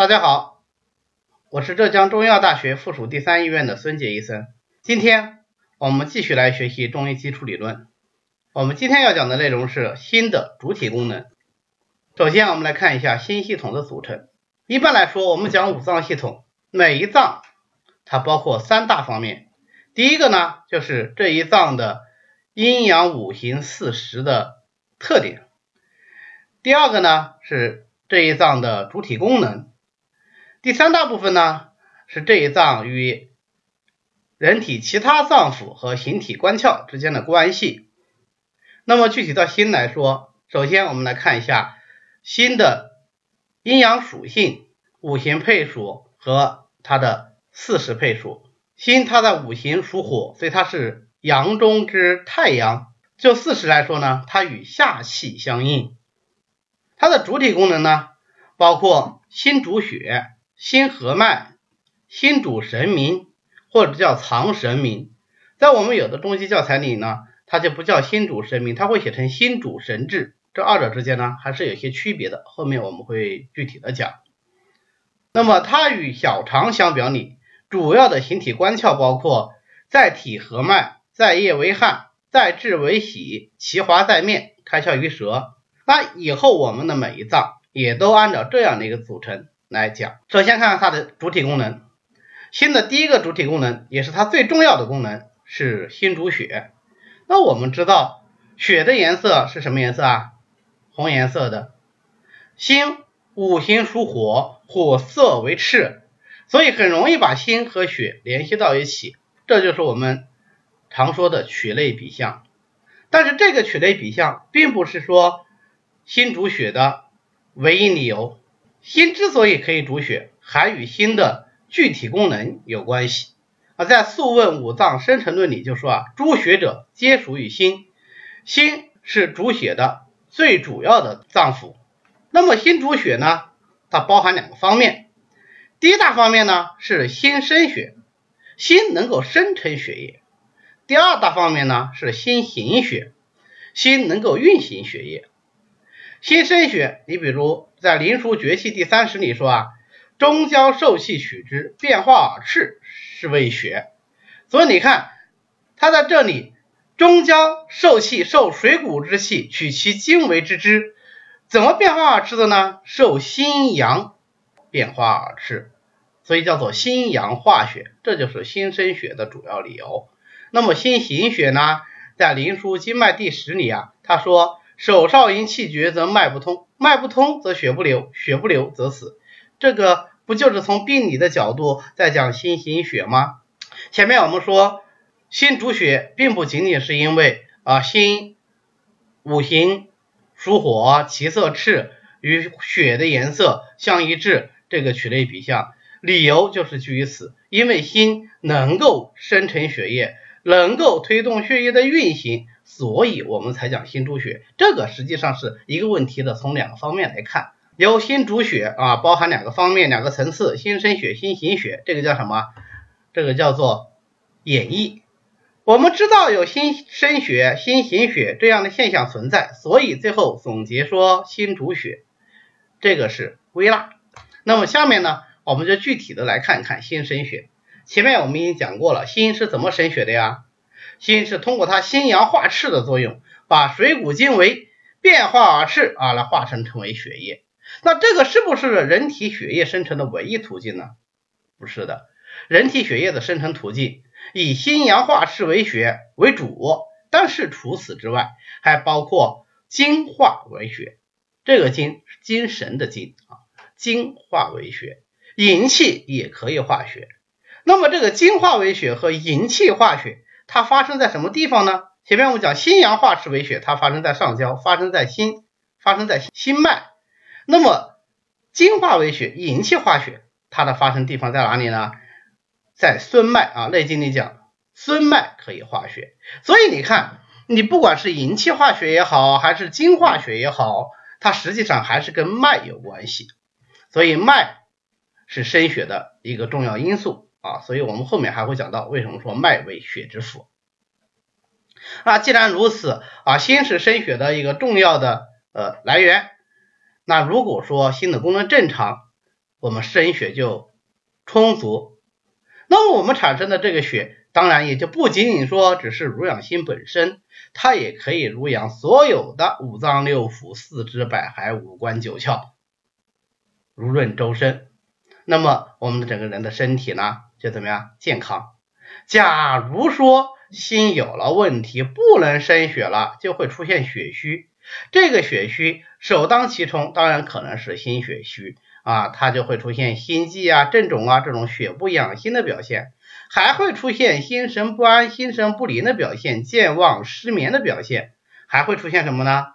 大家好，我是浙江中医药大学附属第三医院的孙杰医生。今天我们继续来学习中医基础理论。我们今天要讲的内容是心的主体功能。首先，我们来看一下心系统的组成。一般来说，我们讲五脏系统，每一脏它包括三大方面。第一个呢，就是这一脏的阴阳五行四时的特点。第二个呢，是这一脏的主体功能。第三大部分呢，是这一脏与人体其他脏腑和形体官窍之间的关系。那么具体到心来说，首先我们来看一下心的阴阳属性、五行配属和它的四时配属。心它的五行属火，所以它是阳中之太阳。就四时来说呢，它与下气相应。它的主体功能呢，包括心主血。心合脉，心主神明，或者叫藏神明。在我们有的中医教材里呢，它就不叫心主神明，它会写成心主神志。这二者之间呢，还是有些区别的。后面我们会具体的讲。那么它与小肠相表里，主要的形体官窍包括在体合脉，在液为汗，在志为喜，其华在面，开窍于舌。那以后我们的每一脏也都按照这样的一个组成。来讲，首先看看它的主体功能。心的第一个主体功能，也是它最重要的功能，是心主血。那我们知道，血的颜色是什么颜色啊？红颜色的。心五行属火，火色为赤，所以很容易把心和血联系到一起，这就是我们常说的曲类比象。但是这个曲类比象，并不是说心主血的唯一理由。心之所以可以主血，还与心的具体功能有关系啊。在《素问五脏生成论》里就说啊，诸血者皆属于心，心是主血的最主要的脏腑。那么心主血呢，它包含两个方面，第一大方面呢是心生血，心能够生成血液；第二大方面呢是心行血，心能够运行血液。心生血，你比如在《灵枢诀气》第三十里说啊，中焦受气取之，变化而赤，是为血。所以你看，它在这里，中焦受气，受水谷之气，取其精为之之，怎么变化而赤的呢？受心阳变化而赤，所以叫做心阳化血，这就是心生血的主要理由。那么心行血呢，在《灵枢经脉第十里啊，他说。手少阴气绝，则脉不通；脉不通，则血不流；血不流，则死。这个不就是从病理的角度在讲心行血吗？前面我们说心主血，并不仅仅是因为啊心五行属火，其色赤，与血的颜色相一致，这个取类比象，理由就是基于此，因为心能够生成血液，能够推动血液的运行。所以我们才讲心主血，这个实际上是一个问题的，从两个方面来看，由心主血啊，包含两个方面、两个层次，心生血、心行血，这个叫什么？这个叫做演绎。我们知道有心生血、心行血这样的现象存在，所以最后总结说心主血，这个是归纳。那么下面呢，我们就具体的来看一看心生血。前面我们已经讲过了，心是怎么生血的呀？心是通过它心阳化赤的作用，把水谷精微变化而赤啊，来化成成为血液。那这个是不是人体血液生成的唯一途径呢？不是的，人体血液的生成途径以心阳化赤为血为主，但是除此之外，还包括精化为血。这个精精神的精啊，精化为血，营气也可以化血。那么这个精化为血和营气化血。它发生在什么地方呢？前面我们讲心阳化赤为血，它发生在上焦，发生在心，发生在心脉。那么精化为血、营气化血，它的发生地方在哪里呢？在孙脉啊，《内经》里讲孙脉可以化血。所以你看，你不管是营气化血也好，还是精化血也好，它实际上还是跟脉有关系。所以脉是生血的一个重要因素。啊，所以我们后面还会讲到为什么说脉为血之府。那既然如此啊，心是生血的一个重要的呃来源。那如果说心的功能正常，我们生血就充足。那么我们产生的这个血，当然也就不仅仅说只是濡养心本身，它也可以濡养所有的五脏六腑、四肢百骸、五官九窍，如润周身。那么我们整个人的身体呢，就怎么样健康？假如说心有了问题，不能生血了，就会出现血虚。这个血虚首当其冲，当然可能是心血虚啊，它就会出现心悸啊、震肿啊这种血不养心的表现，还会出现心神不安、心神不宁的表现，健忘、失眠的表现，还会出现什么呢？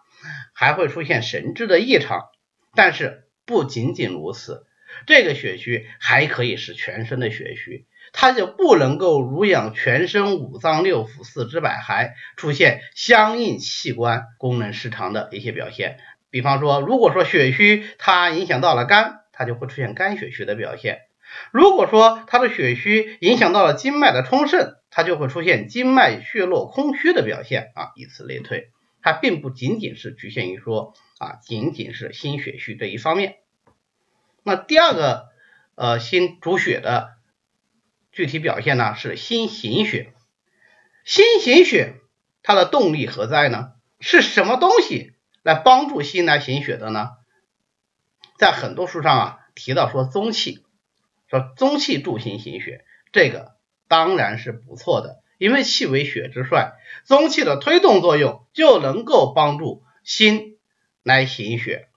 还会出现神志的异常。但是不仅仅如此，这个血虚还可以是全身的血虚。它就不能够濡养全身五脏六腑四肢百骸，出现相应器官功能失常的一些表现。比方说，如果说血虚它影响到了肝，它就会出现肝血虚的表现；如果说它的血虚影响到了经脉的充盛，它就会出现经脉血络空虚的表现啊，以此类推。它并不仅仅是局限于说啊，仅仅是心血虚这一方面。那第二个呃，心主血的。具体表现呢是心行血，心行血它的动力何在呢？是什么东西来帮助心来行血的呢？在很多书上啊提到说宗气，说宗气助心行血，这个当然是不错的，因为气为血之帅，宗气的推动作用就能够帮助心来行血，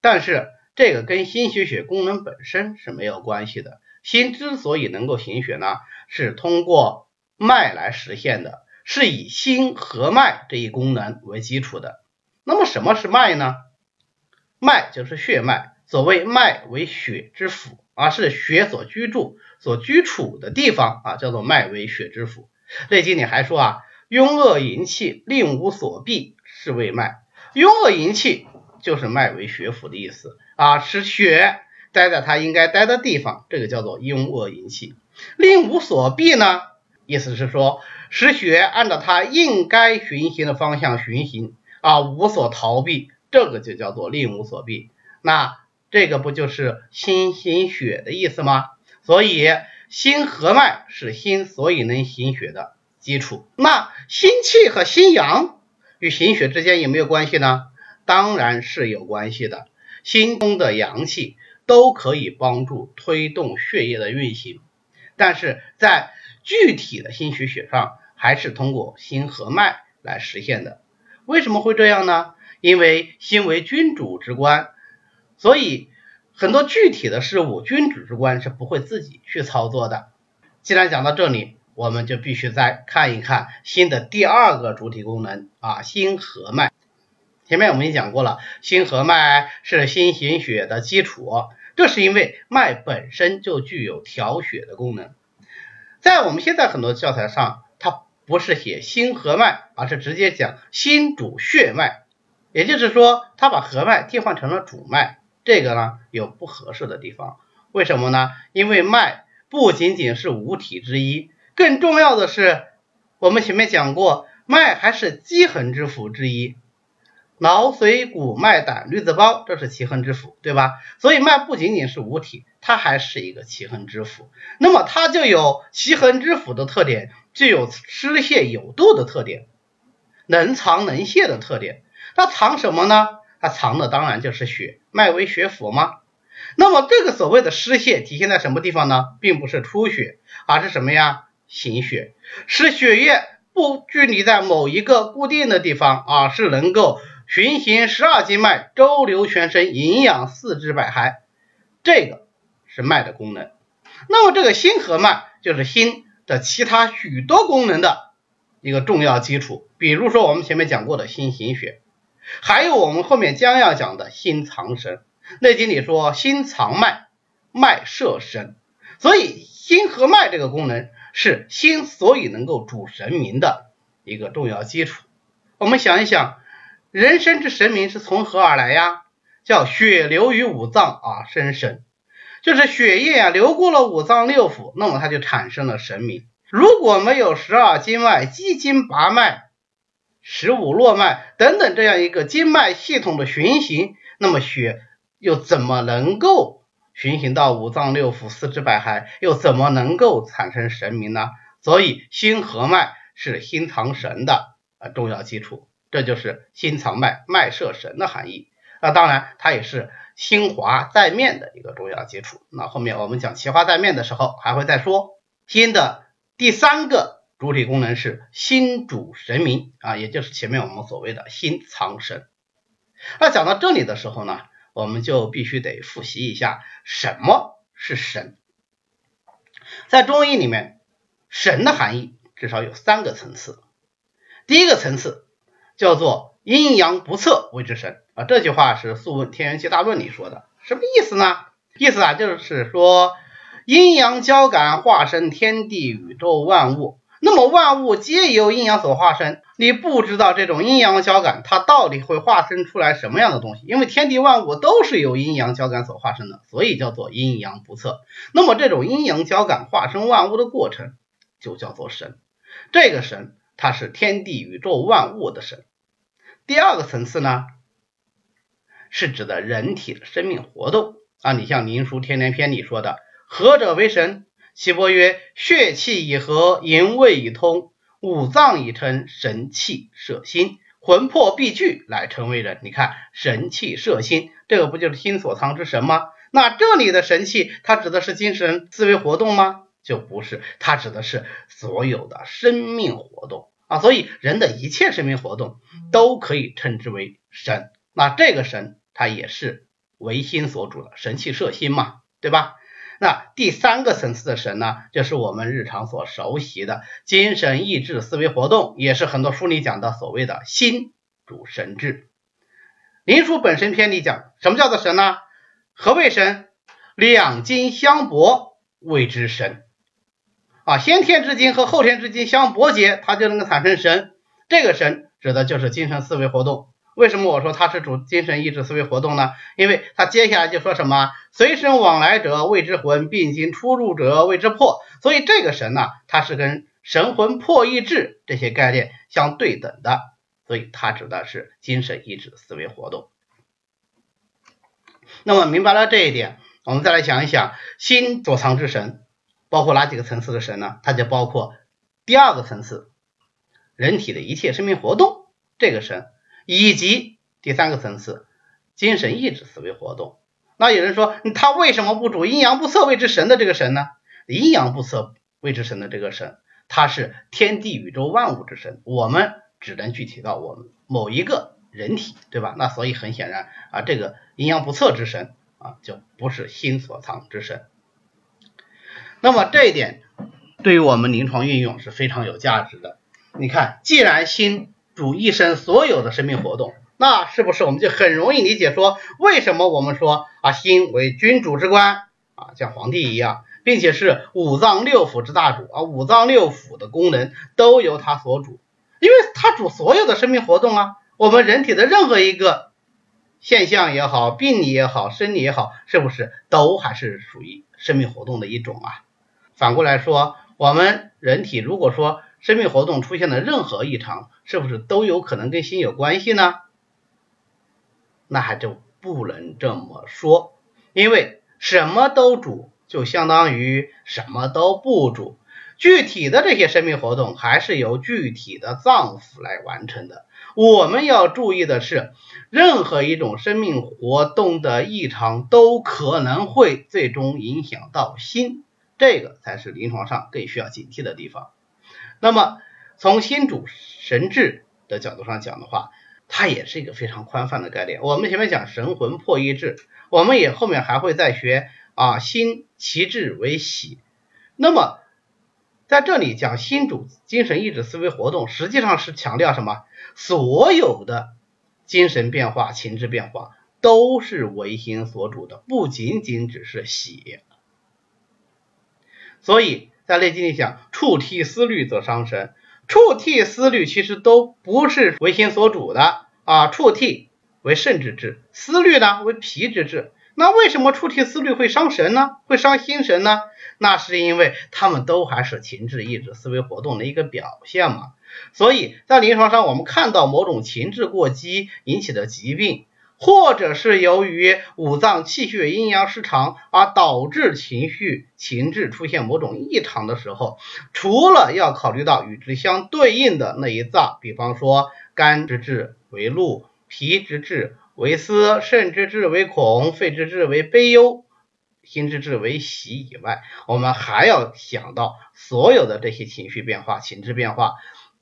但是这个跟心行血功能本身是没有关系的。心之所以能够行血呢，是通过脉来实现的，是以心和脉这一功能为基础的。那么什么是脉呢？脉就是血脉。所谓脉为血之府啊，是血所居住、所居处的地方啊，叫做脉为血之府。《内经》里还说啊，壅恶淫气，令无所避，是谓脉。壅恶淫气就是脉为血府的意思啊，使血。待在它应该待的地方，这个叫做壅恶营气。令无所避呢，意思是说使血按照它应该循行的方向循行啊，无所逃避，这个就叫做令无所避。那这个不就是心行血的意思吗？所以心和脉是心所以能行血的基础。那心气和心阳与行血之间有没有关系呢？当然是有关系的。心中的阳气。都可以帮助推动血液的运行，但是在具体的心虚血上，还是通过心和脉来实现的。为什么会这样呢？因为心为君主之官，所以很多具体的事物，君主之官是不会自己去操作的。既然讲到这里，我们就必须再看一看心的第二个主体功能啊，心和脉。前面我们也讲过了，心和脉是心行血的基础，这是因为脉本身就具有调血的功能。在我们现在很多教材上，它不是写心和脉，而是直接讲心主血脉，也就是说，它把和脉替换成了主脉，这个呢有不合适的地方。为什么呢？因为脉不仅仅是五体之一，更重要的是，我们前面讲过，脉还是积恒之府之一。脑髓骨脉胆绿子包，这是奇恒之腑，对吧？所以脉不仅仅是五体，它还是一个奇恒之腑。那么它就有奇恒之腑的特点，具有湿泻有度的特点，能藏能泄的特点。它藏什么呢？它藏的当然就是血，脉为血府吗？那么这个所谓的湿泻体现在什么地方呢？并不是出血，而是什么呀？行血，使血液不拘泥在某一个固定的地方啊，是能够。循行十二经脉，周流全身，营养四肢百骸，这个是脉的功能。那么这个心和脉就是心的其他许多功能的一个重要基础。比如说我们前面讲过的心行血，还有我们后面将要讲的心藏神。内经里说心藏脉，脉摄神，所以心和脉这个功能是心所以能够主神明的一个重要基础。我们想一想。人生之神明是从何而来呀？叫血流于五脏啊，生神，就是血液啊流过了五脏六腑，那么它就产生了神明。如果没有十二经脉、七经八脉、十五络脉等等这样一个经脉系统的循行，那么血又怎么能够循行到五脏六腑、四肢百骸，又怎么能够产生神明呢？所以心和脉是心藏神的呃重要基础，这就是心藏脉，脉摄神的含义。那当然，它也是心华在面的一个重要基础。那后面我们讲奇华在面的时候，还会再说。心的第三个主体功能是心主神明啊，也就是前面我们所谓的心藏神。那讲到这里的时候呢，我们就必须得复习一下什么是神。在中医里面，神的含义至少有三个层次。第一个层次叫做阴阳不测谓之神啊，这句话是《素问·天元气大论》里说的，什么意思呢？意思啊，就是说阴阳交感化生天地宇宙万物。那么万物皆由阴阳所化生，你不知道这种阴阳交感它到底会化生出来什么样的东西，因为天地万物都是由阴阳交感所化生的，所以叫做阴阳不测。那么这种阴阳交感化生万物的过程就叫做神，这个神它是天地宇宙万物的神。第二个层次呢，是指的人体的生命活动啊，你像《灵枢·天年篇》里说的“合者为神”。岐伯曰：血气已和，营卫已通，五脏已成，神气摄心，魂魄必聚，来成为人。你看，神气摄心，这个不就是心所藏之神吗？那这里的神气，它指的是精神思维活动吗？就不是，它指的是所有的生命活动啊。所以，人的一切生命活动都可以称之为神。那这个神，它也是唯心所主的，神气摄心嘛，对吧？那第三个层次的神呢，就是我们日常所熟悉的精神意志思维活动，也是很多书里讲的所谓的心主神志。林书本身篇里讲，什么叫做神呢？何谓神？两经相搏谓之神。啊，先天之精和后天之精相搏结，它就能够产生神。这个神指的就是精神思维活动。为什么我说它是主精神意志思维活动呢？因为它接下来就说什么随身往来者谓之魂，并经出入者谓之魄。所以这个神呢，它是跟神魂魄意志这些概念相对等的，所以它指的是精神意志思维活动。那么明白了这一点，我们再来想一想，心所藏之神包括哪几个层次的神呢？它就包括第二个层次，人体的一切生命活动这个神。以及第三个层次，精神意志思维活动。那有人说，他为什么不主阴阳不测谓之神的这个神呢？阴阳不测谓之神的这个神，他是天地宇宙万物之神。我们只能具体到我们某一个人体，对吧？那所以很显然啊，这个阴阳不测之神啊，就不是心所藏之神。那么这一点对于我们临床运用是非常有价值的。你看，既然心主一生所有的生命活动，那是不是我们就很容易理解说，为什么我们说啊心为君主之官啊，像皇帝一样，并且是五脏六腑之大主啊，五脏六腑的功能都由他所主，因为他主所有的生命活动啊。我们人体的任何一个现象也好，病理也好，生理也好，是不是都还是属于生命活动的一种啊？反过来说，我们人体如果说生命活动出现了任何异常，是不是都有可能跟心有关系呢？那还就不能这么说，因为什么都主，就相当于什么都不主。具体的这些生命活动还是由具体的脏腑来完成的。我们要注意的是，任何一种生命活动的异常都可能会最终影响到心，这个才是临床上更需要警惕的地方。那么，从心主神志的角度上讲的话，它也是一个非常宽泛的概念。我们前面讲神魂魄意志，我们也后面还会再学啊，心其志为喜。那么在这里讲心主精神意志思维活动，实际上是强调什么？所有的精神变化、情志变化都是为心所主的，不仅仅只是喜。所以。在《内经》里讲，触涕思虑则伤神。触涕思虑其实都不是为心所主的啊。触涕为肾之志，思虑呢为脾之志。那为什么触涕思虑会伤神呢？会伤心神呢？那是因为他们都还是情志意志思维活动的一个表现嘛。所以在临床上，我们看到某种情志过激引起的疾病，或者是由于五脏气血阴阳失常而导致情绪情志出现某种异常的时候，除了要考虑到与之相对应的那一脏，比方说肝之志为怒，脾之志为思，肾之志为恐，肺之志为悲忧，心之志为喜以外，我们还要想到所有的这些情绪变化、情志变化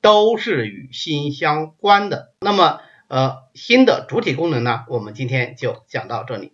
都是与心相关的。那么，呃，新的主体功能呢，我们今天就讲到这里。